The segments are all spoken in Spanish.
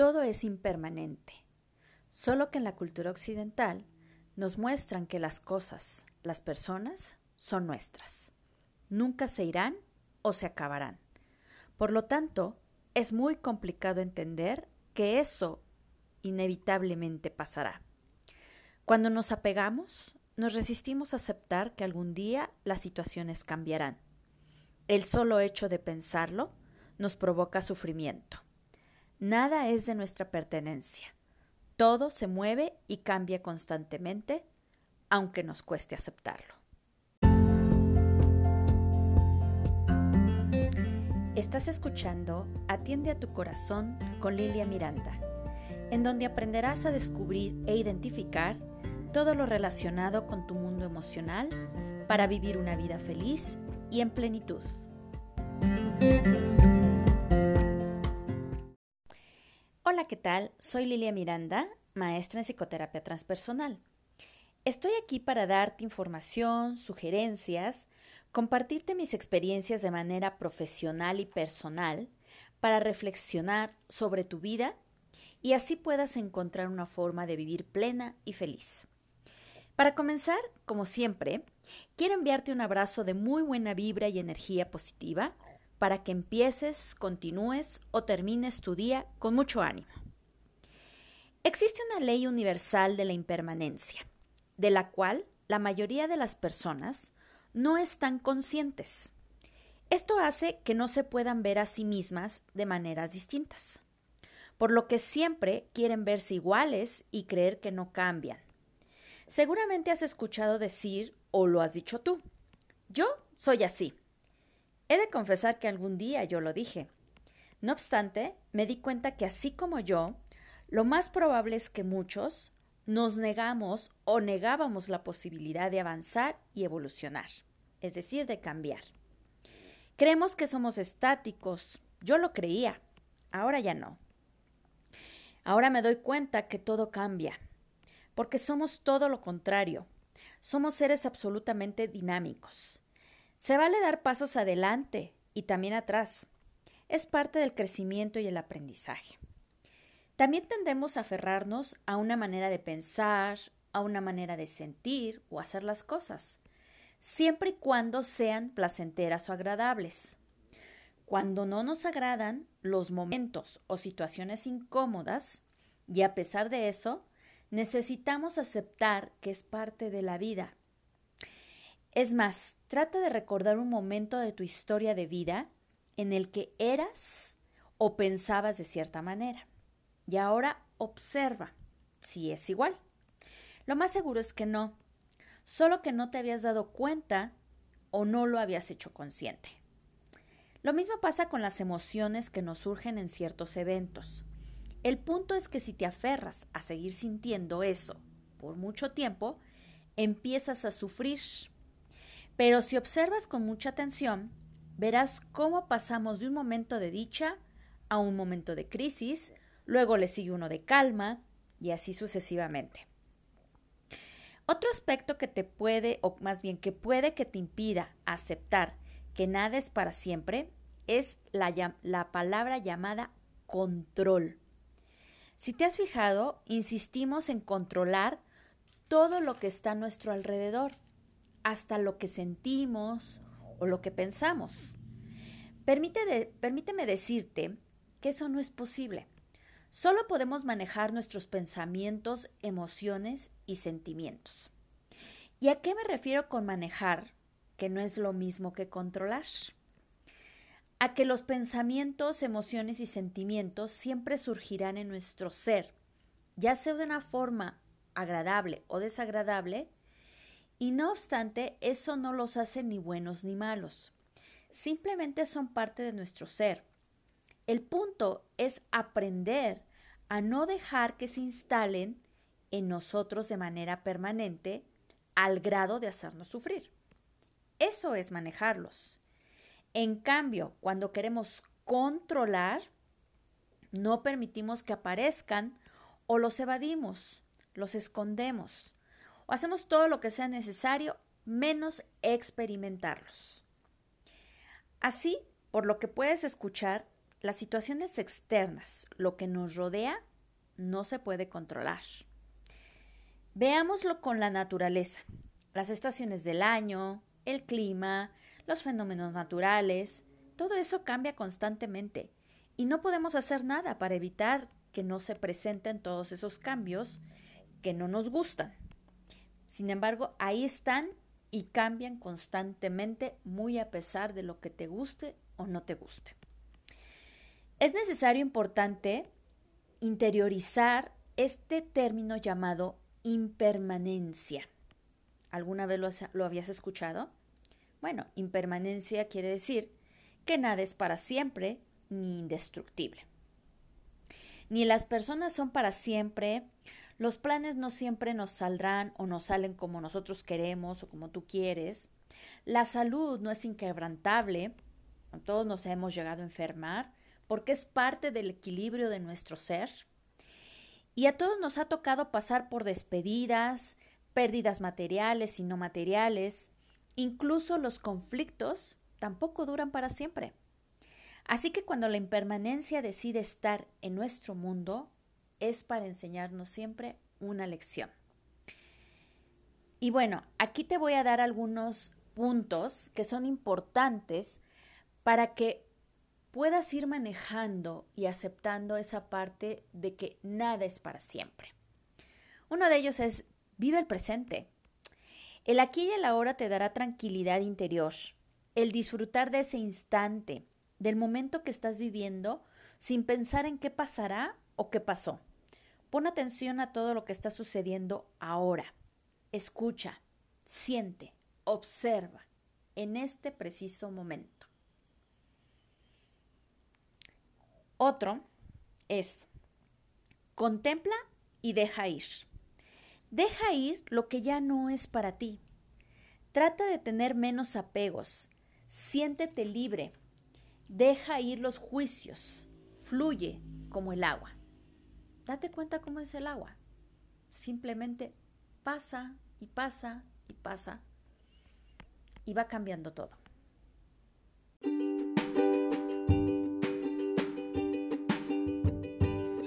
todo es impermanente, solo que en la cultura occidental nos muestran que las cosas, las personas, son nuestras. Nunca se irán o se acabarán. Por lo tanto, es muy complicado entender que eso inevitablemente pasará. Cuando nos apegamos, nos resistimos a aceptar que algún día las situaciones cambiarán. El solo hecho de pensarlo nos provoca sufrimiento. Nada es de nuestra pertenencia. Todo se mueve y cambia constantemente, aunque nos cueste aceptarlo. Estás escuchando Atiende a tu corazón con Lilia Miranda, en donde aprenderás a descubrir e identificar todo lo relacionado con tu mundo emocional para vivir una vida feliz y en plenitud. Hola, ¿qué tal? Soy Lilia Miranda, maestra en psicoterapia transpersonal. Estoy aquí para darte información, sugerencias, compartirte mis experiencias de manera profesional y personal para reflexionar sobre tu vida y así puedas encontrar una forma de vivir plena y feliz. Para comenzar, como siempre, quiero enviarte un abrazo de muy buena vibra y energía positiva para que empieces, continúes o termines tu día con mucho ánimo. Existe una ley universal de la impermanencia, de la cual la mayoría de las personas no están conscientes. Esto hace que no se puedan ver a sí mismas de maneras distintas, por lo que siempre quieren verse iguales y creer que no cambian. Seguramente has escuchado decir, o lo has dicho tú, yo soy así. He de confesar que algún día yo lo dije. No obstante, me di cuenta que así como yo, lo más probable es que muchos nos negamos o negábamos la posibilidad de avanzar y evolucionar, es decir, de cambiar. Creemos que somos estáticos, yo lo creía, ahora ya no. Ahora me doy cuenta que todo cambia, porque somos todo lo contrario, somos seres absolutamente dinámicos. Se vale dar pasos adelante y también atrás. Es parte del crecimiento y el aprendizaje. También tendemos a aferrarnos a una manera de pensar, a una manera de sentir o hacer las cosas, siempre y cuando sean placenteras o agradables. Cuando no nos agradan los momentos o situaciones incómodas, y a pesar de eso, necesitamos aceptar que es parte de la vida. Es más, trata de recordar un momento de tu historia de vida en el que eras o pensabas de cierta manera. Y ahora observa si es igual. Lo más seguro es que no, solo que no te habías dado cuenta o no lo habías hecho consciente. Lo mismo pasa con las emociones que nos surgen en ciertos eventos. El punto es que si te aferras a seguir sintiendo eso por mucho tiempo, empiezas a sufrir. Pero si observas con mucha atención, verás cómo pasamos de un momento de dicha a un momento de crisis luego le sigue uno de calma y así sucesivamente. Otro aspecto que te puede, o más bien que puede que te impida aceptar que nada es para siempre, es la, la palabra llamada control. Si te has fijado, insistimos en controlar todo lo que está a nuestro alrededor, hasta lo que sentimos o lo que pensamos. permíteme decirte que eso no es posible. Solo podemos manejar nuestros pensamientos, emociones y sentimientos. ¿Y a qué me refiero con manejar? Que no es lo mismo que controlar. A que los pensamientos, emociones y sentimientos siempre surgirán en nuestro ser, ya sea de una forma agradable o desagradable, y no obstante, eso no los hace ni buenos ni malos. Simplemente son parte de nuestro ser. El punto es aprender a no dejar que se instalen en nosotros de manera permanente al grado de hacernos sufrir. Eso es manejarlos. En cambio, cuando queremos controlar, no permitimos que aparezcan o los evadimos, los escondemos hacemos todo lo que sea necesario menos experimentarlos. Así, por lo que puedes escuchar, las situaciones externas, lo que nos rodea, no se puede controlar. Veámoslo con la naturaleza, las estaciones del año, el clima, los fenómenos naturales, todo eso cambia constantemente y no podemos hacer nada para evitar que no se presenten todos esos cambios que no nos gustan. Sin embargo, ahí están y cambian constantemente muy a pesar de lo que te guste o no te guste. Es necesario importante interiorizar este término llamado impermanencia. ¿Alguna vez lo, lo, habías escuchado? Bueno, impermanencia quiere decir que nada es para siempre ni indestructible. Ni las personas son para siempre, los planes no siempre nos saldrán o nos salen como nosotros queremos o como tú quieres. La salud no es inquebrantable, todos nos hemos llegado a enfermar, porque es parte del equilibrio de nuestro ser. Y a todos nos ha tocado pasar por despedidas, pérdidas materiales y no materiales, incluso los conflictos tampoco duran para siempre. Así que cuando la impermanencia decide estar en nuestro mundo, es para enseñarnos siempre una lección. Y bueno, aquí te voy a dar algunos puntos que son importantes para que puedas ir manejando y aceptando esa parte de que nada es para siempre. Uno de ellos es vive el presente. El aquí y el ahora te dará tranquilidad interior, el disfrutar de ese instante, del momento que estás viviendo sin pensar en qué pasará o qué pasó. Pon atención a todo lo que está sucediendo ahora. Escucha, siente, observa en este preciso momento. Otro es, contempla y deja ir. Deja ir lo que ya no es para ti. Trata de tener menos apegos. Siéntete libre Deja ir los juicios. Fluye como el agua. Date cuenta cómo es el agua. Simplemente pasa y pasa y pasa y va cambiando todo.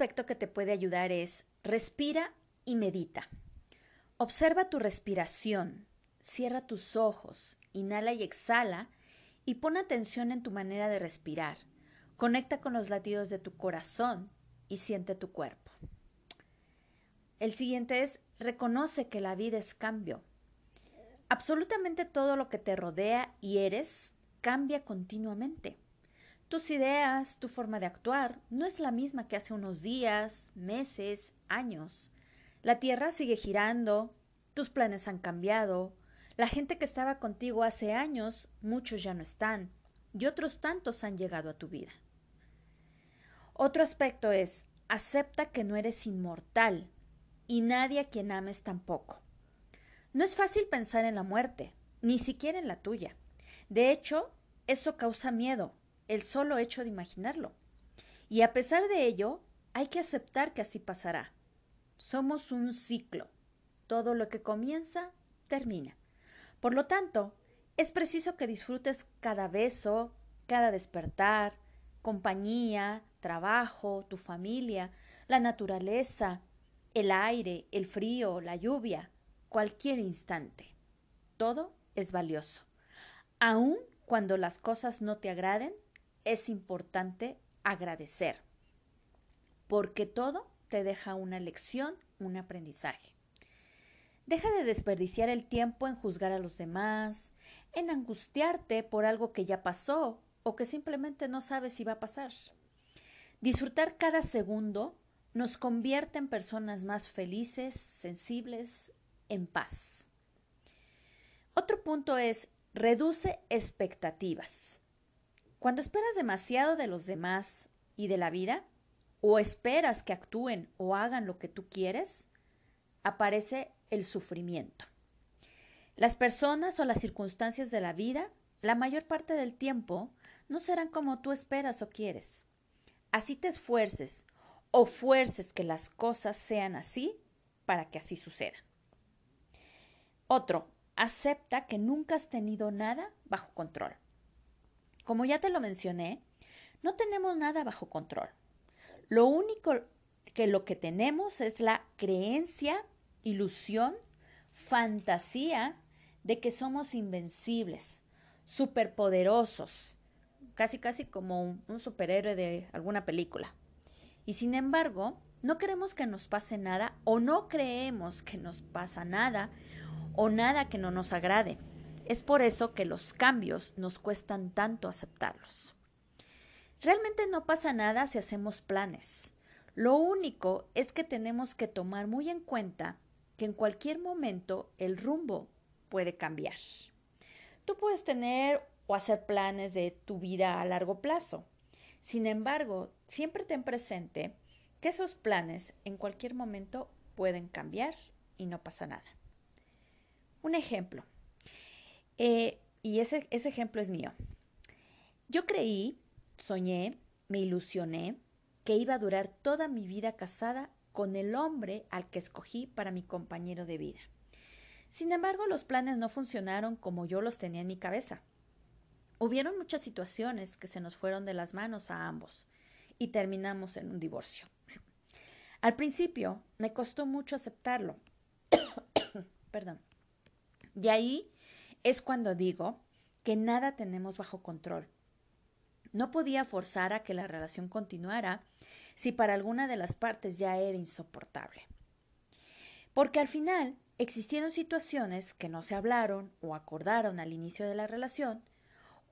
Aspecto que te puede ayudar es respira y medita. Observa tu respiración, cierra tus ojos, inhala y exhala y pon atención en tu manera de respirar. Conecta con los latidos de tu corazón y siente tu cuerpo. El siguiente es reconoce que la vida es cambio. Absolutamente todo lo que te rodea y eres cambia continuamente. Tus ideas, tu forma de actuar no es la misma que hace unos días, meses, años. La Tierra sigue girando, tus planes han cambiado, la gente que estaba contigo hace años, muchos ya no están, y otros tantos han llegado a tu vida. Otro aspecto es, acepta que no eres inmortal, y nadie a quien ames tampoco. No es fácil pensar en la muerte, ni siquiera en la tuya. De hecho, eso causa miedo, el solo hecho de imaginarlo. Y a pesar de ello, hay que aceptar que así pasará. Somos un ciclo. Todo lo que comienza, termina. Por lo tanto, es preciso que disfrutes cada beso, cada despertar, compañía, trabajo, tu familia, la naturaleza, el aire, el frío, la lluvia, cualquier instante. Todo es valioso. Aun cuando las cosas no te agraden, es importante agradecer, porque todo te deja una lección, un aprendizaje. Deja de desperdiciar el tiempo en juzgar a los demás, en angustiarte por algo que ya pasó o que simplemente no sabes si va a pasar. Disfrutar cada segundo nos convierte en personas más felices, sensibles, en paz. Otro punto es reduce expectativas. Cuando esperas demasiado de los demás y de la vida, o esperas que actúen o hagan lo que tú quieres, aparece el sufrimiento. Las personas o las circunstancias de la vida, la mayor parte del tiempo, no serán como tú esperas o quieres. Así te esfuerces o fuerces que las cosas sean así para que así suceda. Otro, acepta que nunca has tenido nada bajo control. Como ya te lo mencioné, no tenemos nada bajo control. Lo único que lo que tenemos es la creencia, ilusión, fantasía de que somos invencibles, superpoderosos, casi casi como un, un, superhéroe de alguna película. Y sin embargo, no queremos que nos pase nada o no creemos que nos pasa nada o nada que no nos agrade. Es por eso que los cambios nos cuestan tanto aceptarlos. Realmente no pasa nada si hacemos planes. Lo único es que tenemos que tomar muy en cuenta que en cualquier momento el rumbo puede cambiar. Tú puedes tener o hacer planes de tu vida a largo plazo. Sin embargo, siempre ten presente que esos planes en cualquier momento pueden cambiar y no pasa nada. Un ejemplo, eh, y ese, ese ejemplo es mío. Yo creí, soñé, me ilusioné que iba a durar toda mi vida casada con el hombre al que escogí para mi compañero de vida. Sin embargo, los planes no funcionaron como yo los tenía en mi cabeza. Hubieron muchas situaciones que se nos fueron de las manos a ambos y terminamos en un divorcio. Al principio me costó mucho aceptarlo. Perdón. Y ahí es cuando digo que nada tenemos bajo control. No podía forzar a que la relación continuara si para alguna de las partes ya era insoportable. Porque al final existieron situaciones que no se hablaron o acordaron al inicio de la relación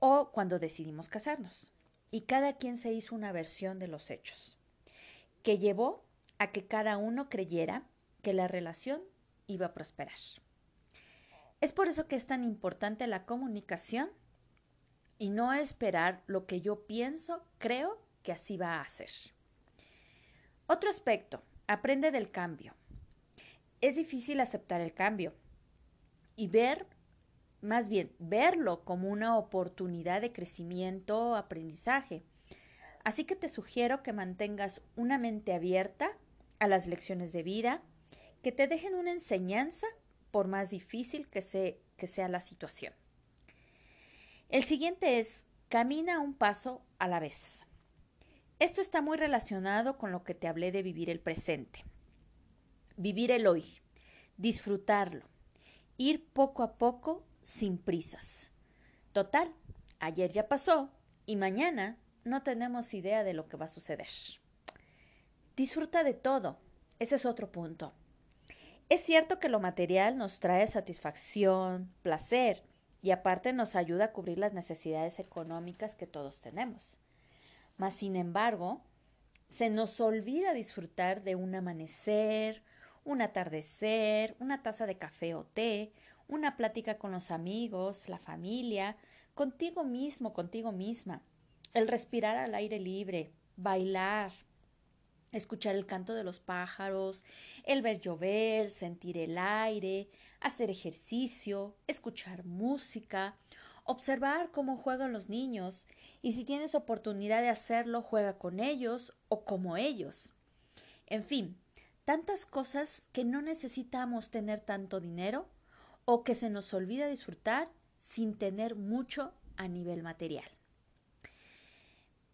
o cuando decidimos casarnos, y cada quien se hizo una versión de los hechos, que llevó a que cada uno creyera que la relación iba a prosperar. Es por eso que es tan importante la comunicación y no esperar lo que yo pienso, creo que así va a ser. Otro aspecto, aprende del cambio. Es difícil aceptar el cambio y ver, más bien, verlo como una oportunidad de crecimiento aprendizaje. Así que te sugiero que mantengas una mente abierta a las lecciones de vida, que te dejen una enseñanza por más difícil que, que sea la situación. El siguiente es camina un paso a la vez. Esto está muy relacionado con lo que te hablé de vivir el presente. Vivir el hoy, disfrutarlo, ir poco a poco sin prisas. Total, ayer ya pasó y mañana no tenemos idea de lo que va a suceder. Disfruta de todo. Ese es otro punto. Es cierto que lo material nos trae satisfacción, placer y aparte nos ayuda a cubrir las necesidades económicas que todos tenemos. Mas, sin embargo, se nos olvida disfrutar de un amanecer, un atardecer, una taza de café o té, una plática con los amigos, la familia, contigo mismo, contigo misma, el respirar al aire libre, bailar, escuchar el canto de los pájaros, el ver llover, sentir el aire, hacer ejercicio, escuchar música, observar cómo juegan los niños y si tienes oportunidad de hacerlo, juega con ellos o como ellos. En fin, tantas cosas que no necesitamos tener tanto dinero o que se nos olvida disfrutar sin tener mucho a nivel material.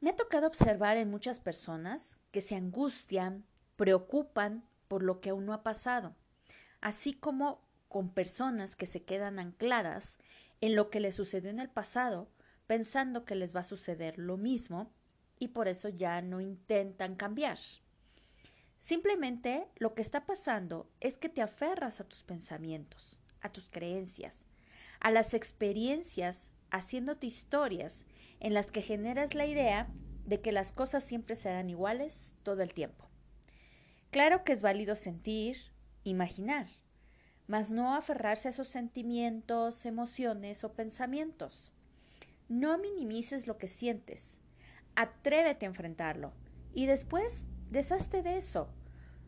Me ha tocado observar en muchas personas que se angustian, preocupan por lo que aún no ha pasado, así como con personas que se quedan ancladas en lo que les sucedió en el pasado, pensando que les va a suceder lo mismo y por eso ya no intentan cambiar. Simplemente lo que está pasando es que te aferras a tus pensamientos, a tus creencias, a las experiencias, haciéndote historias en las que generas la idea de que las cosas siempre serán iguales todo el tiempo. Claro que es válido sentir, imaginar, mas no aferrarse a esos sentimientos, emociones o pensamientos. No minimices lo que sientes. Atrévete a enfrentarlo. Y después, deshazte de eso.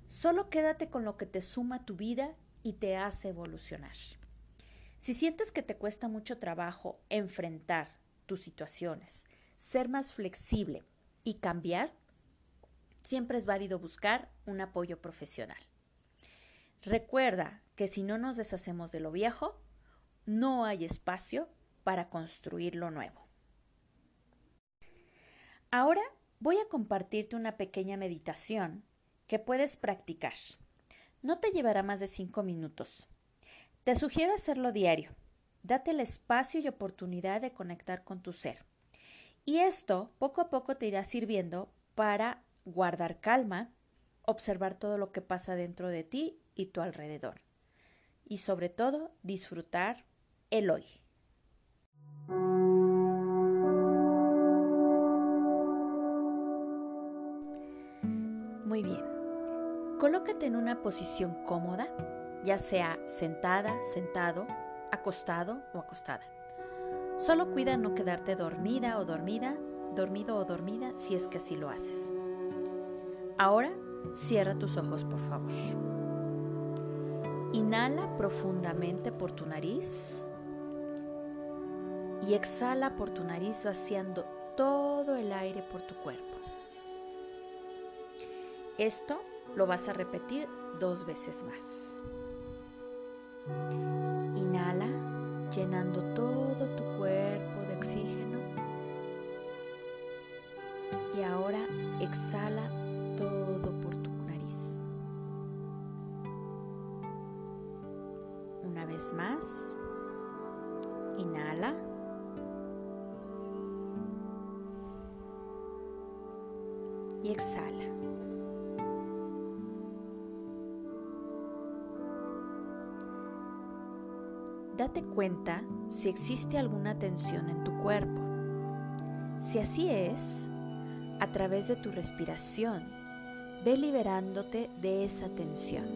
Solo quédate con lo que te suma tu vida y te hace evolucionar. Si sientes que te cuesta mucho trabajo enfrentar tus situaciones, ser más flexible y cambiar, siempre es válido buscar un apoyo profesional. Recuerda que si no nos deshacemos de lo viejo, no hay espacio para construir lo nuevo. Ahora voy a compartirte una pequeña meditación que puedes practicar. No te llevará más de cinco minutos. Te sugiero hacerlo diario. Date el espacio y oportunidad de conectar con tu ser. Y esto poco a poco te irá sirviendo para guardar calma, observar todo lo que pasa dentro de ti y tu alrededor. Y sobre todo, disfrutar el hoy. Muy bien. Colócate en una posición cómoda, ya sea sentada, sentado, acostado o acostada. Solo cuida no quedarte dormida o dormida, dormido o dormida si es que así lo haces. Ahora cierra tus ojos, por favor. Inhala profundamente por tu nariz y exhala por tu nariz vaciando todo el aire por tu cuerpo. Esto lo vas a repetir dos veces más. Llenando todo tu cuerpo de oxígeno y ahora exhala todo por tu nariz. Una vez más, inhala. Y exhala. Cuenta si existe alguna tensión en tu cuerpo. Si así es, a través de tu respiración, ve liberándote de esa tensión.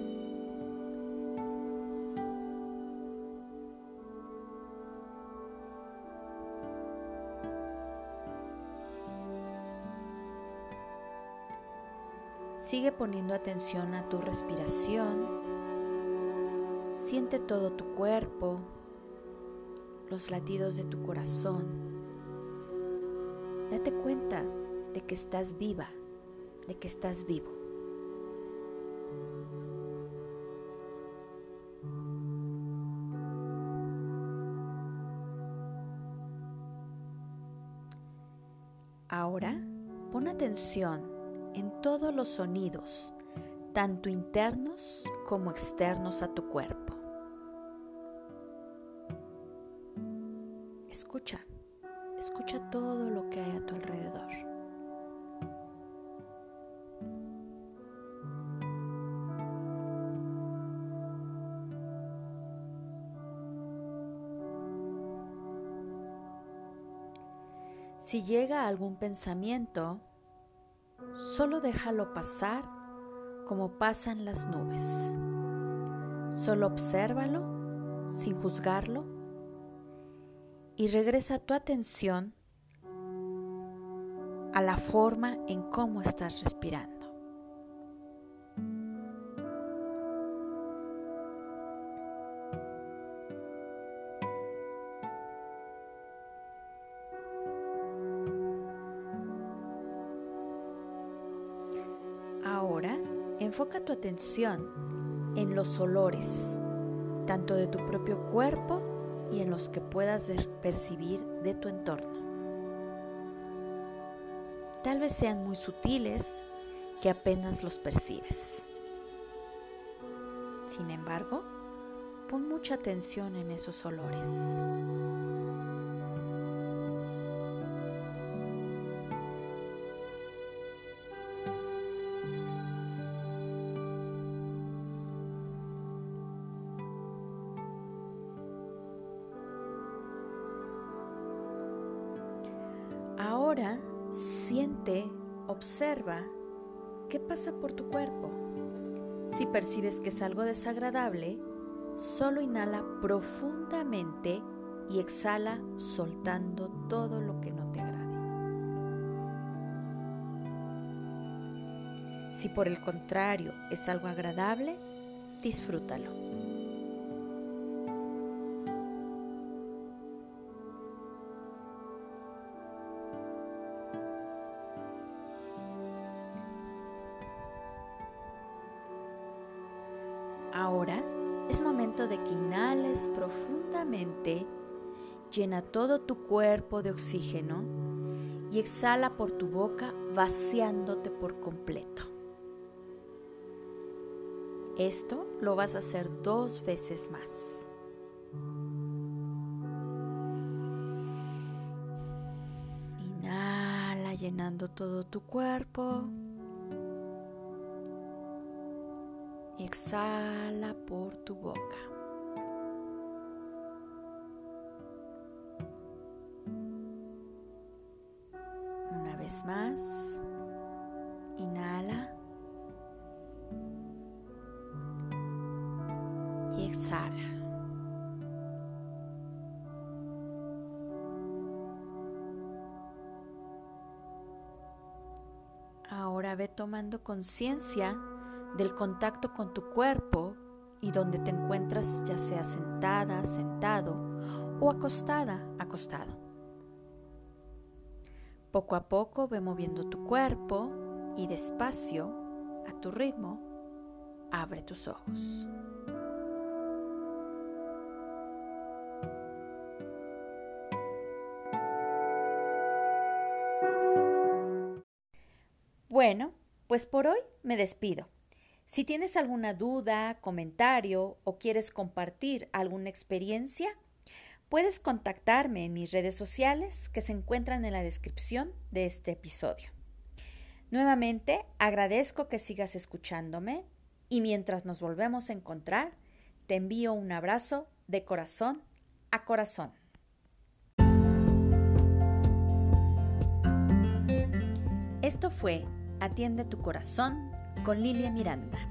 Sigue poniendo atención a tu respiración. Siente todo tu cuerpo, los latidos de tu corazón. Date cuenta de que estás viva, de que estás vivo. Ahora pon atención en todos los sonidos, tanto internos como externos a tu cuerpo. Escucha todo lo que hay a tu alrededor. Si llega algún pensamiento, solo déjalo pasar como pasan las nubes. Solo obsérvalo sin juzgarlo y regresa tu atención a la forma en cómo estás respirando. Ahora enfoca tu atención en los olores, tanto de tu propio cuerpo y en los que puedas percibir de tu entorno. Tal vez sean muy sutiles que apenas los percibes. Sin embargo, pon mucha atención en esos olores. Siente, observa qué pasa por tu cuerpo. Si percibes que es algo desagradable, solo inhala profundamente y exhala soltando todo lo que no te agrade. Si por el contrario es algo agradable, disfrútalo. Ahora es momento de que inhales profundamente, llena todo tu cuerpo de oxígeno y exhala por tu boca vaciándote por completo. Esto lo vas a hacer dos veces más. Inhala llenando todo tu cuerpo. Exhala por tu boca. Una vez más. Inhala. y exhala. Ahora ve tomando conciencia del contacto con tu cuerpo y donde te encuentras ya sea sentada, sentado o acostada, acostado. Poco a poco ve moviendo tu cuerpo y despacio, a tu ritmo, abre tus ojos. Bueno, pues por hoy me despido. Si tienes alguna duda, comentario o quieres compartir alguna experiencia, puedes contactarme en mis redes sociales que se encuentran en la descripción de este episodio. Nuevamente, agradezco que sigas escuchándome y mientras nos volvemos a encontrar, te envío un abrazo de corazón a corazón. Esto fue Atiende tu corazón con Lilia Miranda.